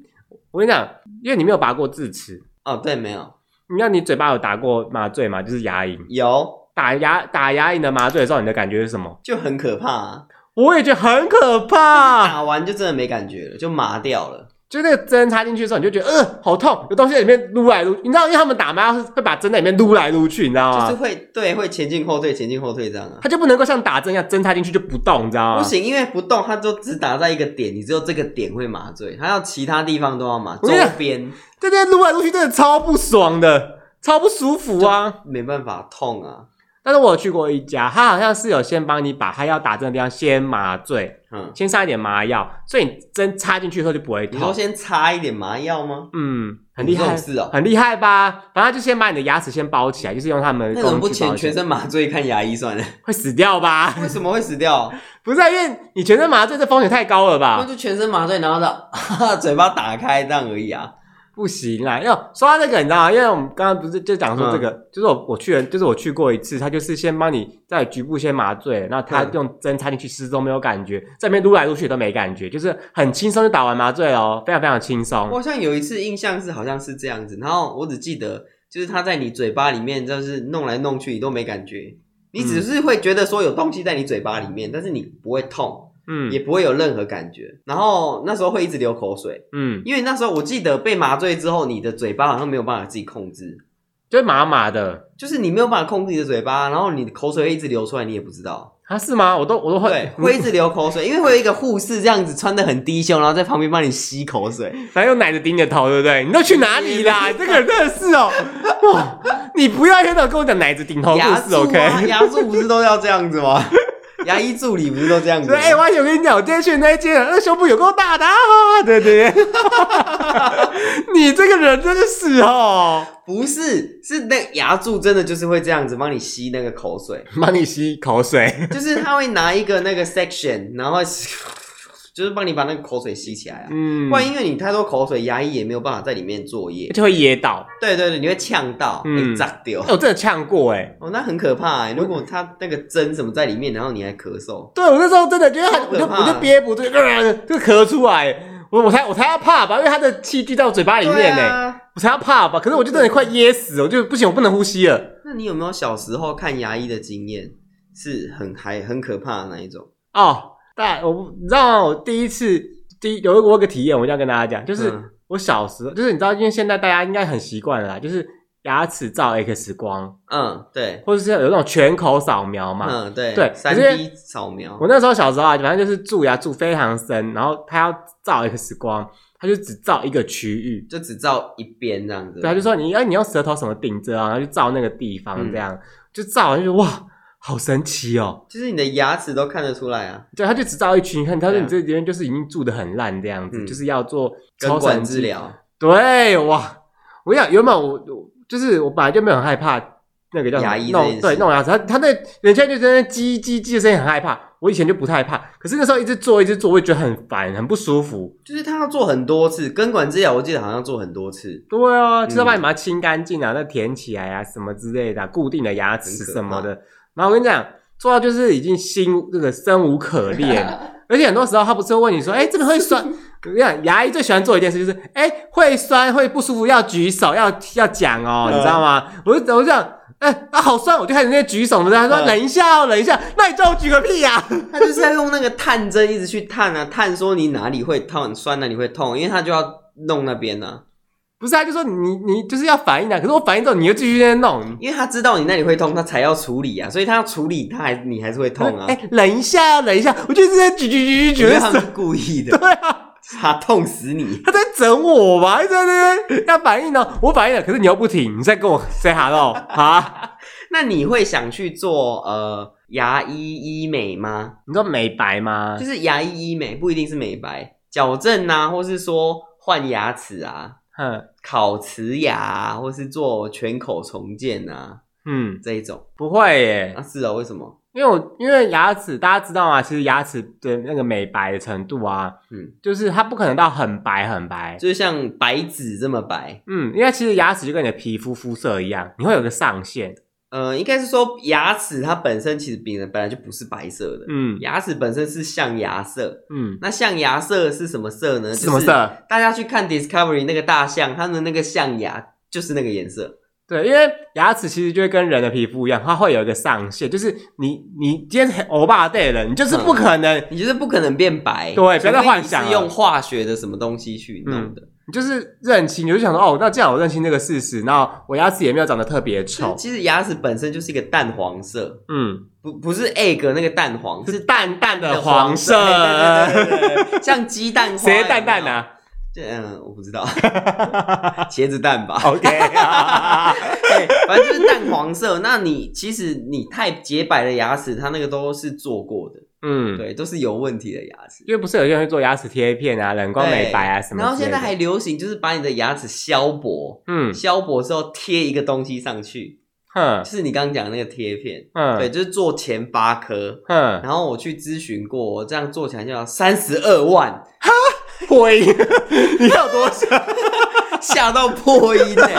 我跟你讲，因为你没有拔过智齿哦，对，没有。你看你嘴巴有打过麻醉吗？就是牙龈有。打牙打牙龈的麻醉的时候，你的感觉是什么？就很可怕啊！我也觉得很可怕。打完就真的没感觉了，就麻掉了。就那个针插进去的时候，你就觉得呃好痛，有东西在里面撸来撸。你知道，因为他们打麻药是会把针在里面撸来撸去，你知道吗？就是会对，会前进后退，前进后退这样啊。它就不能够像打针一样，针插进去就不动，你知道吗？不行，因为不动，它就只打在一个点，你只有这个点会麻醉，它要其他地方都要麻。周边对对，撸来撸去真的超不爽的，超不舒服啊，没办法，痛啊。但是我有去过一家，他好像是有先帮你把他要打针的地方先麻醉，嗯，先上一点麻药，所以你针插进去之后就不会痛。你说先插一点麻药吗？嗯，很厉害，是哦，很厉害吧？反正就先把你的牙齿先包起来，就是用他们那种不全全身麻醉看牙医算了，会死掉吧？为什么会死掉？不是啊，因为你全身麻醉这风险太高了吧？那就全身麻醉，然后的 嘴巴打开这样而已啊。不行啦，因为说到这个，你知道吗？因为我们刚刚不是就讲说这个，嗯、就是我我去了，就是我去过一次，他就是先帮你在局部先麻醉，然后他用针插进去，始终没有感觉，在那边撸来撸去都没感觉，就是很轻松就打完麻醉哦，非常非常轻松。我好像有一次印象是好像是这样子，然后我只记得就是他在你嘴巴里面就是弄来弄去，你都没感觉，你只是会觉得说有东西在你嘴巴里面，但是你不会痛。嗯，也不会有任何感觉，然后那时候会一直流口水，嗯，因为那时候我记得被麻醉之后，你的嘴巴好像没有办法自己控制，就麻麻的，就是你没有办法控制你的嘴巴，然后你的口水会一直流出来，你也不知道，啊是吗？我都我都会。对会一直流口水，因为会有一个护士这样子穿的很低胸，然后在旁边帮你吸口水，反正用奶子顶你的头，对不对？你都去哪里啦？这个人真的是哦，哇，你不要现在跟我讲奶子顶头护士，OK？牙助不是都要这样子吗？牙医助理不是都这样子？哎，我跟你讲，我今天去那一间，那胸部有够大的啊！对 对对，你这个人真的是哦，不是，是那牙柱真的就是会这样子帮你吸那个口水，帮你吸口水，就是他会拿一个那个 section，然后。就是帮你把那个口水吸起来啊，嗯，不然因为你太多口水，牙医也没有办法在里面作业，就会噎到。对对对，你会呛到，会炸掉。我真的呛过哎，哦，那很可怕哎。如果他那个针什么在里面，然后你还咳嗽，对我那时候真的觉得很，我就我就憋不住，就咳出来。我我才我才要怕吧，因为他的器具在我嘴巴里面呢，我才要怕吧。可是我就真的快噎死，我就不行，我不能呼吸了。那你有没有小时候看牙医的经验，是很还很可怕的那一种？哦。但我不你知道吗？我第一次第一有一个我有个体验，我一定要跟大家讲，就是我小时候，就是你知道，因为现在大家应该很习惯了啦，就是牙齿照 X 光，嗯，对，或者是有那种全口扫描嘛，嗯，对，对，三 D 扫描。我那时候小时候啊，反正就是蛀牙蛀非常深，然后他要照 X 光，他就只照一个区域，就只照一边这样子。对，他就说你哎，你用舌头什么顶着啊，然后就照那个地方，这样、嗯、就照完就哇。好神奇哦！就是你的牙齿都看得出来啊。对，他就只照一群，你看他说你这边就是已经蛀的很烂这样子，嗯、就是要做根管治疗。对，哇！我跟你讲，原本我就是我本来就没有很害怕那个叫牙医弄对弄牙齿，他他那人家就在那叽叽叽的声音很害怕。我以前就不太害怕，可是那时候一直做一直做，我也觉得很烦，很不舒服。就是他要做很多次根管治疗，我记得好像做很多次。对啊，就是要把你把它清干净啊，再填起来啊，什么之类的、啊，固定的牙齿什么的。然后我跟你讲。做到就是已经心这个生无可恋，而且很多时候他不是会问你说，哎、欸，这个会酸？我跟你讲，牙医最喜欢做一件事就是，哎、欸，会酸会不舒服要举手要要讲哦，你知道吗？我就我就讲，哎、欸、啊好酸，我就开始那些举手，他说忍一下哦，忍一下，那你叫我举个屁呀、啊？他就是在用那个探针一直去探啊，探说你哪里会痛，酸哪里会痛，因为他就要弄那边呢、啊。不是啊，就说你你就是要反应啊，可是我反应之后你又继续在弄，因为他知道你那里会痛，他才要处理啊，所以他要处理，他还你还是会痛啊。哎、欸，忍一下，忍一下，我就是在举举举举举，他是故意的，对啊，他痛死你，他在整我吧，在那边要反应呢，我反应了，可是你又不停，你在跟我 say hello 啊？那你会想去做呃牙医医美吗？你说美白吗？就是牙医医美，不一定是美白，矫正啊，或是说换牙齿啊。哼，烤瓷牙、啊，或是做全口重建啊，嗯，这一种不会耶。啊，是啊，为什么？因为我因为牙齿，大家知道吗？其实牙齿的那个美白的程度啊，嗯，就是它不可能到很白很白，就是像白纸这么白。嗯，因为其实牙齿就跟你的皮肤肤色一样，你会有个上限。呃，应该是说牙齿它本身其实本本来就不是白色的，嗯，牙齿本身是象牙色，嗯，那象牙色是什么色呢？什么色？大家去看 Discovery 那个大象，它的那个象牙就是那个颜色。对，因为牙齿其实就会跟人的皮肤一样，它会有一个上限，就是你你今天很欧巴对了，你就是不可能，嗯、你就是不可能变白。对，不要再幻想，是用化学的什么东西去弄的。嗯你就是认清，你就想说哦，那这样我认清这个事实，那我牙齿也没有长得特别丑。其实牙齿本身就是一个淡黄色，嗯，不不是 egg 那个蛋黄，是淡淡的黄色，对对对对，像鸡蛋花。谁蛋蛋啊？这嗯，我不知道，茄子蛋吧。OK，对，反正就是淡黄色。那你其实你太洁白的牙齿，它那个都是做过的。嗯，对，都是有问题的牙齿，因为不是有些人会做牙齿贴片啊、冷光美白啊什么。然后现在还流行，就是把你的牙齿削薄，嗯，削薄之后贴一个东西上去，哼，就是你刚刚讲的那个贴片，嗯，对，就是做前八颗，嗯，然后我去咨询过，我这样做起来就要三十二万，哈，会，你有多少？吓到破音 哎！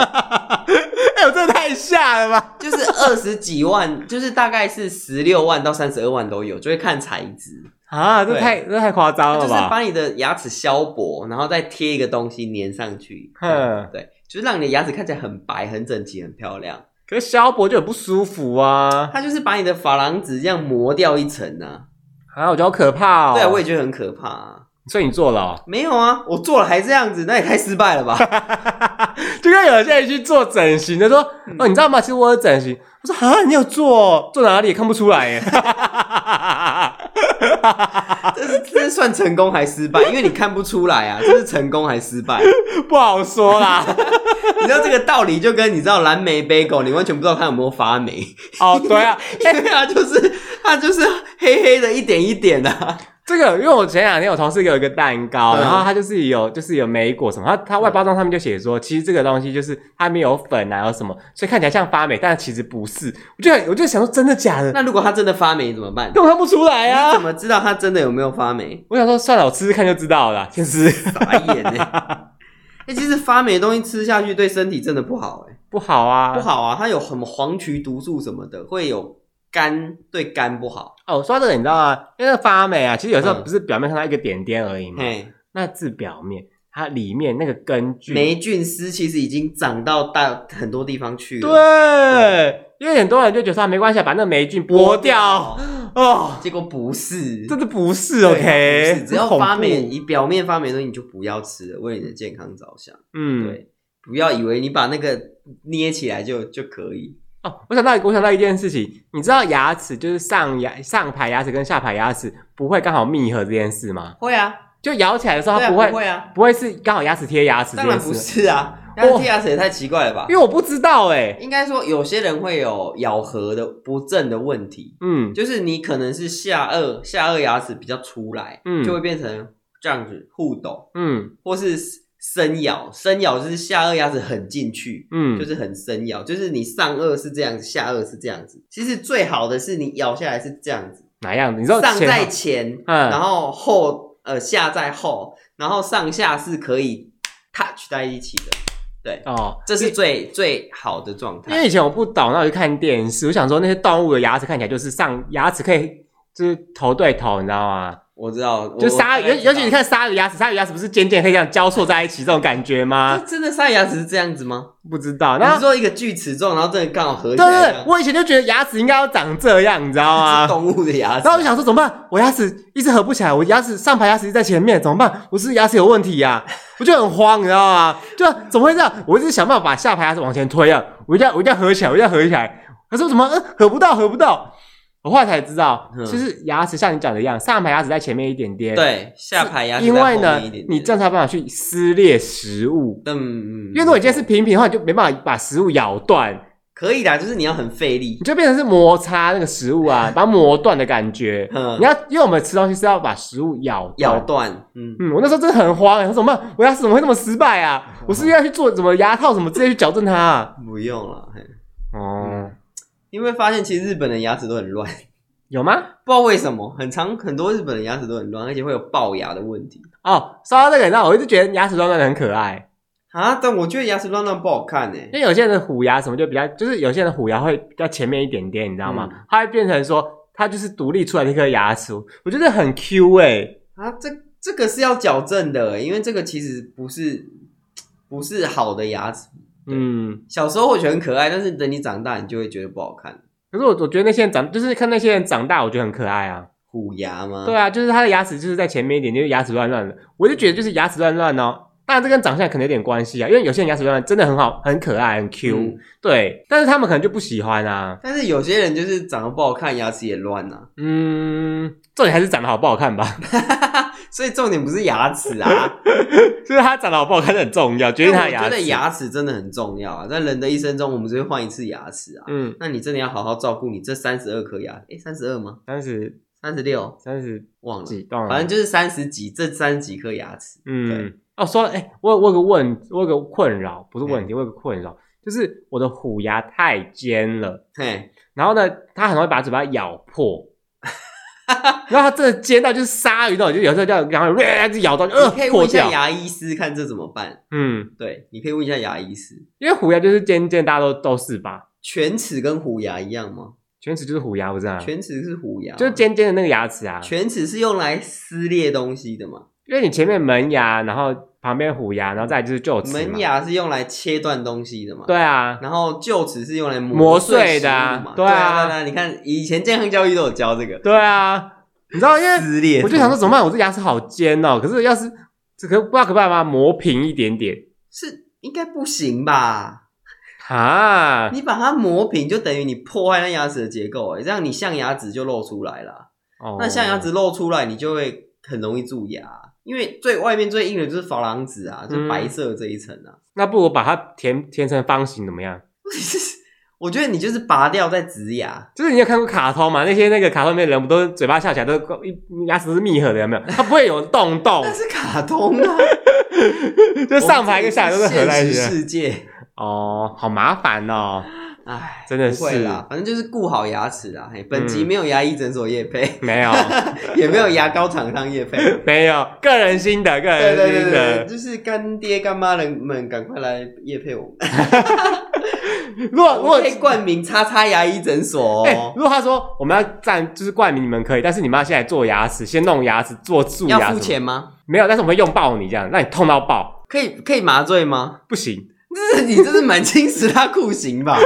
哎呦，这太吓了吧！就是二十几万，就是大概是十六万到三十二万都有，就会看材质啊。这太这太夸张了吧？就是把你的牙齿削薄，然后再贴一个东西粘上去。嗯，对，就是让你的牙齿看起来很白、很整齐、很漂亮。可是削薄就很不舒服啊！它就是把你的珐琅质这样磨掉一层啊。啊，我觉得好可怕哦。对啊，我也觉得很可怕啊。所以你做了、哦？没有啊，我做了还这样子，那也太失败了吧！就跟有些人去做整形的说：“哦，你知道吗？其实我有整形。”我说：“啊，你有做？做哪里也看不出来耶。”这是这是算成功还失败？因为你看不出来啊，这是成功还失败？不好说啦。你知道这个道理，就跟你知道蓝莓 bagel，你完全不知道它有没有发霉。哦，对啊，对啊，就是它就是黑黑的一点一点的、啊。这个，因为我前两天我同事给我一个蛋糕，嗯、然后它就是有就是有莓果什么，它它外包装上面就写说，其实这个东西就是它没有粉啊，有什么，所以看起来像发霉，但其实不是。我就我就想说，真的假的？那如果它真的发霉怎么办？根本看不出来啊！你怎么知道它真的有没有发霉？我想说，算了，我吃吃看就知道了。其实傻眼呢。哎、欸，其实发霉的东西吃下去对身体真的不好哎，不好啊，不好啊，它有什么黄曲毒素什么的，会有。肝对肝不好哦。说到这个，你知道吗？因为那个发霉啊，其实有时候不是表面看到一个点点而已嘛。嗯、那治表面，它里面那个根菌、霉菌丝其实已经长到大很多地方去了。对，对因为很多人就觉得说没关系，把那个霉菌剥掉哦。结果不是，真的不是。OK，不是 只要发霉，你表面发霉的东西你就不要吃了，为你的健康着想。嗯，对，不要以为你把那个捏起来就就可以。哦，我想到，我想到一件事情，你知道牙齿就是上牙上排牙齿跟下排牙齿不会刚好密合这件事吗？会啊，就咬起来的时候它不会，不会啊，不会是刚好牙齿贴牙齿这件事。当然不是啊，牙齿贴牙齿也太奇怪了吧？因为我不知道哎、欸，应该说有些人会有咬合的不正的问题，嗯，就是你可能是下颚下颚牙齿比较出来，嗯，就会变成这样子互抖，嗯，或是。深咬，深咬就是下颚牙齿很进去，嗯，就是很深咬，就是你上颚是这样子，下颚是这样子。其实最好的是你咬下来是这样子，哪样子？你知道上在前，嗯，然后后呃下在后，然后上下是可以 touch 在一起的，对哦，这是最最好的状态。因为以前我不懂，那我就看电视，我想说那些动物的牙齿看起来就是上牙齿可以就是头对头，你知道吗？我知道，就鲨鱼，尤尤其你看鲨鱼牙齿，鲨鱼牙齿不是尖尖可以这样交错在一起这种感觉吗？真的鲨鱼牙齿是这样子吗？不知道。那你说一个锯齿状，然后这里刚好合起来。对对对，我以前就觉得牙齿应该要长这样，你知道吗？是动物的牙齿。然后我就想说怎么办？我牙齿一直合不起来，我牙齿上排牙齿一直在前面，怎么办？我是不是牙齿有问题呀？我就很慌，你知道吗？就怎么会这样？我一直想办法把下排牙齿往前推啊，我一定要我一定要合起来，我一定要合起来。可是我怎么嗯合不到，合不到？我后来才知道，其实牙齿像你讲的一样，上排牙齿在前面一点点，对，下排牙齿因为呢，你这样才有办法去撕裂食物。嗯嗯，因为如果你今天是平平的话，你就没办法把食物咬断。可以的，就是你要很费力，你就变成是摩擦那个食物啊，把它磨断的感觉。嗯，你要，因为我们吃东西是要把食物咬咬断。嗯嗯，我那时候真的很慌，我说怎么办？我牙齿怎么会那么失败啊？我是不是要去做什么牙套什么直接去矫正它？不用了，哦，你会发现其实日本的牙齿都很乱。有吗？不知道为什么，很长很多日本的牙齿都很乱，而且会有龅牙的问题。哦，说到这个，你知道，我一直觉得牙齿乱乱的很可爱啊，但我觉得牙齿乱乱不好看呢。因为有些人的虎牙什么就比较，就是有些人的虎牙会比较前面一点点，你知道吗？嗯、它会变成说，它就是独立出来的一颗牙齿，我觉得很 Q 诶。啊，这这个是要矫正的，因为这个其实不是不是好的牙齿。嗯，小时候我觉得很可爱，但是等你长大，你就会觉得不好看。可是我我觉得那些人长，就是看那些人长大，我觉得很可爱啊。虎牙吗？对啊，就是他的牙齿就是在前面一点，就是牙齿乱乱的。我就觉得就是牙齿乱乱哦。当然这跟长相可能有点关系啊，因为有些人牙齿乱乱真的很好，很可爱，很 Q。嗯、对，但是他们可能就不喜欢啊。但是有些人就是长得不好看，牙齿也乱啊。嗯，重点还是长得好不好看吧。所以重点不是牙齿啊，就是他长得好不好看很重要。觉得他牙齿，我觉得牙齿真的很重要啊，在人的一生中，我们只会换一次牙齿啊。嗯，那你真的要好好照顾你这三十二颗牙。诶，三十二吗？三十、三十六、三十忘了几，反正就是三十几，这三十几颗牙齿。嗯，哦，说了，诶，我我有个问，我有个困扰，不是问题，我有个困扰，就是我的虎牙太尖了。嘿，然后呢，它很容易把嘴巴咬破。然后它真的尖到就是鲨鱼那种，就有时候叫然后 就咬到，呃，可以问一下牙医师看这怎么办？嗯，对，你可以问一下牙医师，因为虎牙就是尖尖，大家都都是吧？犬齿跟虎牙一样吗？犬齿就是虎牙，不是啊？犬齿是虎牙，就是尖尖的那个牙齿啊。犬齿是用来撕裂东西的嘛？因为你前面门牙，然后旁边虎牙，然后再就是臼齿。门牙是用来切断东西的嘛？对啊。然后臼齿是用来磨碎的嘛？对啊，对啊。你看以前健康教育都有教这个。对啊。你知道，因为撕裂，我就想说怎么办？我这牙齿好尖哦。可是要是这个不知道可不可以把它磨平一点点？是应该不行吧？啊！你把它磨平，就等于你破坏那牙齿的结构，哎，这样你象牙质就露出来了。哦，那象牙质露出来，你就会很容易蛀牙，因为最外面最硬的就是珐琅质啊，就白色的这一层啊。那不如把它填填成方形怎么样？我觉得你就是拔掉再植牙，就是你有看过卡通嘛？那些那个卡通里面人不都是嘴巴笑起来都牙齿是密合的，有没有？它不会有洞 洞。那是卡通啊，就上排跟下排都是合在一起的世界。哦，好麻烦哦！哎，真的是，啦，反正就是顾好牙齿啦。嘿，本集没有牙医诊所业配，没有，也没有牙膏厂商业配，没有，个人心得，个人心得，对对对对，就是干爹干妈人们赶快来业配我们。如果如果可以冠名叉叉牙医诊所哦，如果他说我们要占，就是冠名你们可以，但是你们要先来做牙齿，先弄牙齿，做蛀牙，要付钱吗？没有，但是我们会用爆你这样，让你痛到爆。可以可以麻醉吗？不行。这是你这是满清十大酷刑吧？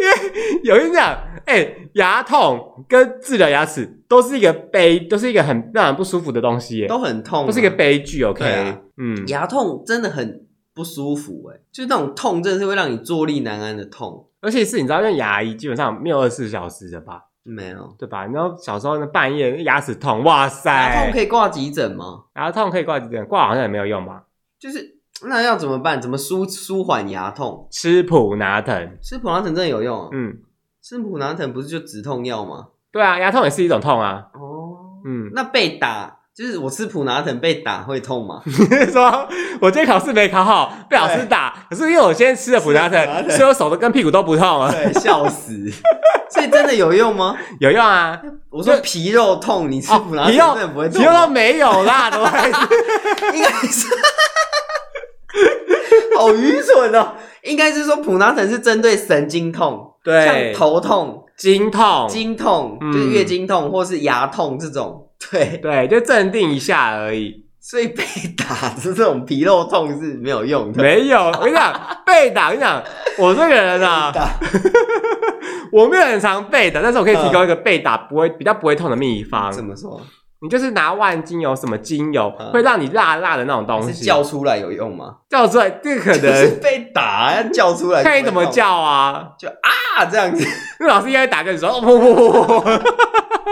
因为有人讲，哎、欸，牙痛跟治疗牙齿都是一个悲，都是一个很让人不舒服的东西，都很痛，都是一个悲剧。OK，、啊、嗯，牙痛真的很不舒服，哎，就是那种痛，真的是会让你坐立难安的痛。而且是，你知道，因为牙医基本上没有二十四小时的吧？没有，对吧？你知道小时候那半夜牙齿痛，哇塞，牙痛可以挂急诊吗？牙痛可以挂急诊，挂好像也没有用吧？就是。那要怎么办？怎么舒舒缓牙痛？吃普拿疼，吃普拿疼真的有用啊。嗯，吃普拿疼不是就止痛药吗？对啊，牙痛也是一种痛啊。哦，嗯，那被打就是我吃普拿疼被打会痛吗？说我今天考试没考好，被老师打，可是因为我今天吃了普拿疼，所以我手都跟屁股都不痛了。对，笑死。所以真的有用吗？有用啊。我说皮肉痛，你吃普拿疼真的不会痛？皮肉都没有啦，都还是应该是。好愚蠢哦！应该是说普拿疼是针对神经痛，对，像头痛、经痛、经痛，就是月经痛或是牙痛这种，对对，就镇定一下而已。所以被打的这种皮肉痛是没有用的。没有，我跟你讲，被打，我跟你讲，我这个人啊，我没有很常被打，但是我可以提供一个被打不会比较不会痛的秘方。怎么说？你就是拿万金油，什么精油会让你辣辣的那种东西？叫出来有用吗？叫出来这可能是被打要叫出来，看你怎么叫啊？就啊这样子，那老师应该打个你说哦不不不不，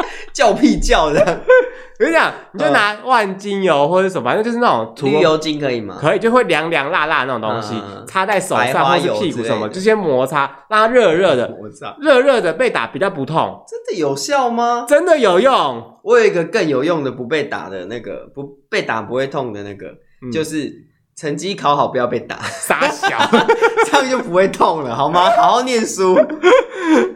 叫屁叫的。我跟你讲，你就拿万金油或者什么，反正就是那种绿油精可以吗？可以，就会凉凉辣辣那种东西，擦在手上或是屁股什么，就先摩擦，让它热热的，热热的被打比较不痛。真的有效吗？真的有用。我有一个更有用的不被打的那个，不被打不会痛的那个，就是。成绩考好，不要被打，傻小，这样就不会痛了，好吗？好好念书。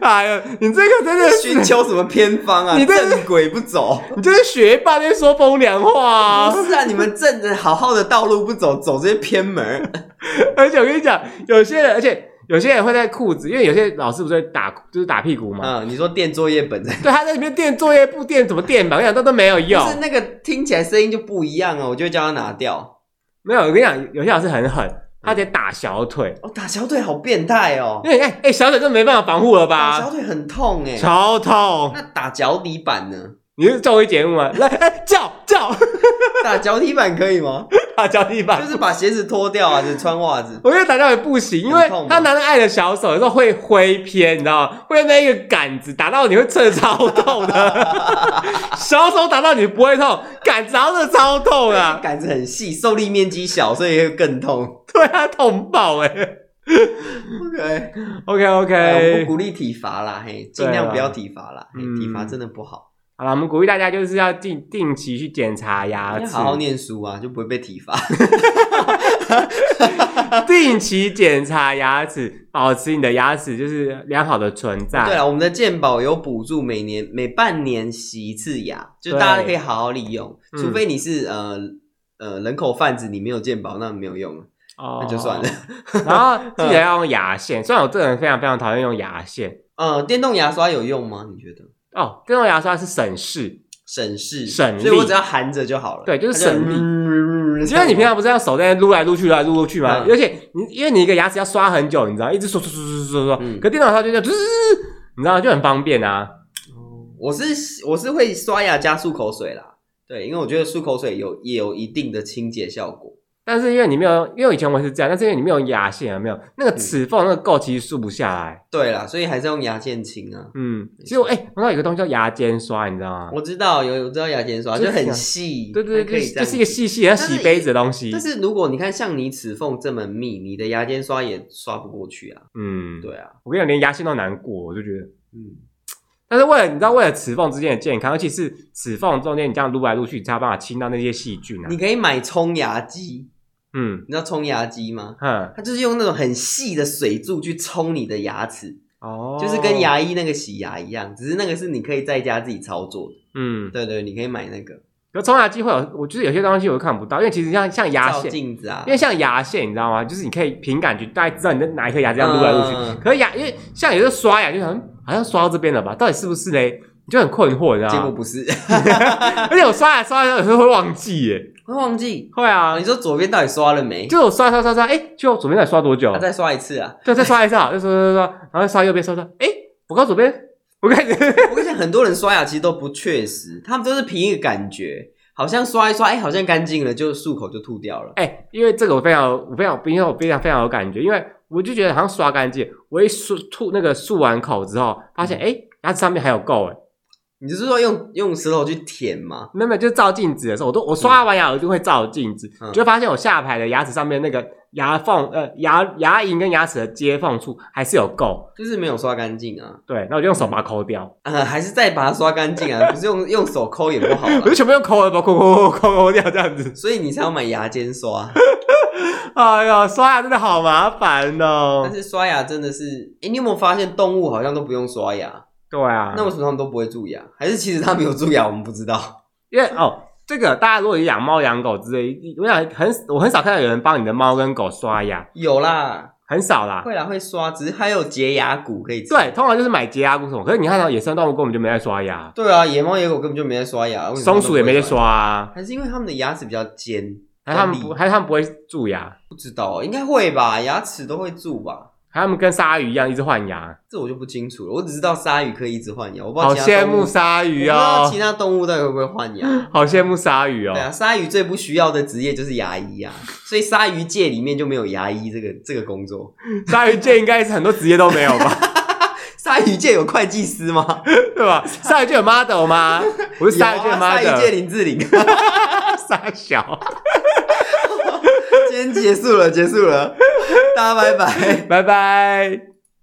哎呀，你这个真的寻求什么偏方啊？你正轨不走，你这是学霸在说风凉话啊！不是啊，你们正着好好的道路不走，走这些偏门。而且我跟你讲，有些人，而且有些人会在裤子，因为有些老师不是会打，就是打屁股嘛。嗯，你说垫作业本在？对，他在里面垫作业簿，垫怎么垫吧？我跟你讲，都都没有用。是那个听起来声音就不一样哦，我就会叫他拿掉。没有，我跟你讲，有些老师很狠，他得打小腿。哦，打小腿好变态哦！因为哎哎，小腿就没办法防护了吧？打小腿很痛哎，超痛。那打脚底板呢？你是综艺节目吗？来，哎，叫叫，打脚底板可以吗？打脚底板就是把鞋子脱掉啊，就穿袜子。我觉得打脚也不行，因为他拿着爱的小手，有时候会挥偏，你知道吗？会那一个杆子打到你会真的超痛的。小手打到你不会痛，杆子真的超痛啊！杆子很细，受力面积小，所以会更痛。对啊，痛爆哎！OK OK OK，我不鼓励体罚啦，嘿，尽量不要体罚啦，嘿，体罚真的不好。好了，我们鼓励大家就是要定定期去检查牙齿，好好念书啊，就不会被体罚。定期检查牙齿，保持你的牙齿就是良好的存在。对啊，我们的健保有补助，每年每半年洗一次牙，就大家可以好好利用。除非你是呃呃人口贩子，你没有健保，那没有用，那就算了。然后记得要用牙线，虽然我这个人非常非常讨厌用牙线。嗯，电动牙刷有用吗？你觉得？哦，电动牙刷是省事。省事省力，所以我只要含着就好了。对，就是省力。因为你平常不是要手在那撸来撸去，撸来撸去吗？而且你因为你一个牙齿要刷很久，你知道，一直刷刷刷刷刷刷。可电脑刷就这样，你知道就很方便啊。我是我是会刷牙加漱口水啦，对，因为我觉得漱口水有也有一定的清洁效果。但是因为你没有，因为以前我是这样，但是因为你没有牙线啊，没有那个齿缝那个垢，其实漱不下来。对啦，所以还是用牙线清啊。嗯，其实我哎，我知道有个东西叫牙尖刷，你知道吗？我知道有，我知道牙尖刷就很细，对对对，就是一个细细要洗杯子的东西。但是如果你看像你齿缝这么密，你的牙尖刷也刷不过去啊。嗯，对啊，我跟你讲，连牙线都难过，我就觉得，嗯。但是为了你知道，为了齿缝之间的健康，尤其是齿缝中间，你这样撸来撸去，你才有办法清到那些细菌啊。你可以买冲牙机。嗯，你知道冲牙机吗？嗯，它就是用那种很细的水柱去冲你的牙齿，哦，就是跟牙医那个洗牙一样，只是那个是你可以在家自己操作的。嗯，对对，你可以买那个。有冲牙机会有，我觉得有些东西我都看不到，因为其实像像牙线镜子啊，因为像牙线，你知道吗？就是你可以凭感觉大概知道你的哪一颗牙这样撸来撸去。嗯、可是牙，因为像有时候刷牙，就好像好像刷到这边了吧？到底是不是嘞？你就很困惑，你知道吗？结果不是，而且我刷牙刷牙有时候会忘记耶。会忘记？会啊！你说左边到底刷了没？就我刷刷刷刷，哎，就左边到底刷多久？再刷一次啊！对，再刷一次啊！再刷刷刷，然后再刷右边刷刷，哎，我刚左边，我看，我跟你讲，很多人刷牙其实都不确实，他们都是凭一个感觉，好像刷一刷，哎，好像干净了，就漱口就吐掉了。哎，因为这个我非常我非常因为我非常非常有感觉，因为我就觉得好像刷干净，我一漱吐那个漱完口之后，发现哎，牙齿上面还有垢哎。你就是说用用舌头去舔吗？没有没有，就照镜子的时候，我都我刷完牙我就会照镜子，嗯、就会发现我下排的牙齿上面那个牙缝呃牙牙龈跟牙齿的接缝处还是有垢，就是没有刷干净啊。对，那我就用手把它抠掉。呃，还是再把它刷干净啊？不是用用手抠也不好。我就全部用抠的，把它抠抠抠抠掉这样子。所以你才要买牙尖刷。哎呀，刷牙真的好麻烦哦。但是刷牙真的是，诶，你有没有发现动物好像都不用刷牙？对啊，那为什么他们都不会蛀牙？还是其实他们有蛀牙，我们不知道？因为哦，这个大家如果有养猫养狗之类，我想很我很少看到有人帮你的猫跟狗刷牙。有啦，很少啦。会啦，会刷，只是还有洁牙骨可以吃。对，通常就是买洁牙骨什么。可是你看到野生动物根本就没在刷牙。对啊，野猫野狗根本就没在刷牙。松鼠也没在刷啊。还是因为他们的牙齿比较尖，还是他们不，还是他们不会蛀牙？不知道，应该会吧？牙齿都会蛀吧？他们跟鲨鱼一样一直换牙，这我就不清楚了。我只知道鲨鱼可以一直换牙，我不知道。好羡慕鲨鱼哦！不知道其他动物到底会不会换牙？好羡慕鲨鱼哦！对啊，鲨鱼最不需要的职业就是牙医啊，所以鲨鱼界里面就没有牙医这个这个工作。鲨鱼界应该是很多职业都没有吧？鲨鱼界有会计师吗？对吧？鲨鱼界有 model 吗？不是鲨鱼界 model，鲨鱼界林志玲，傻小。今天结束了，结束了，大家拜拜，拜拜。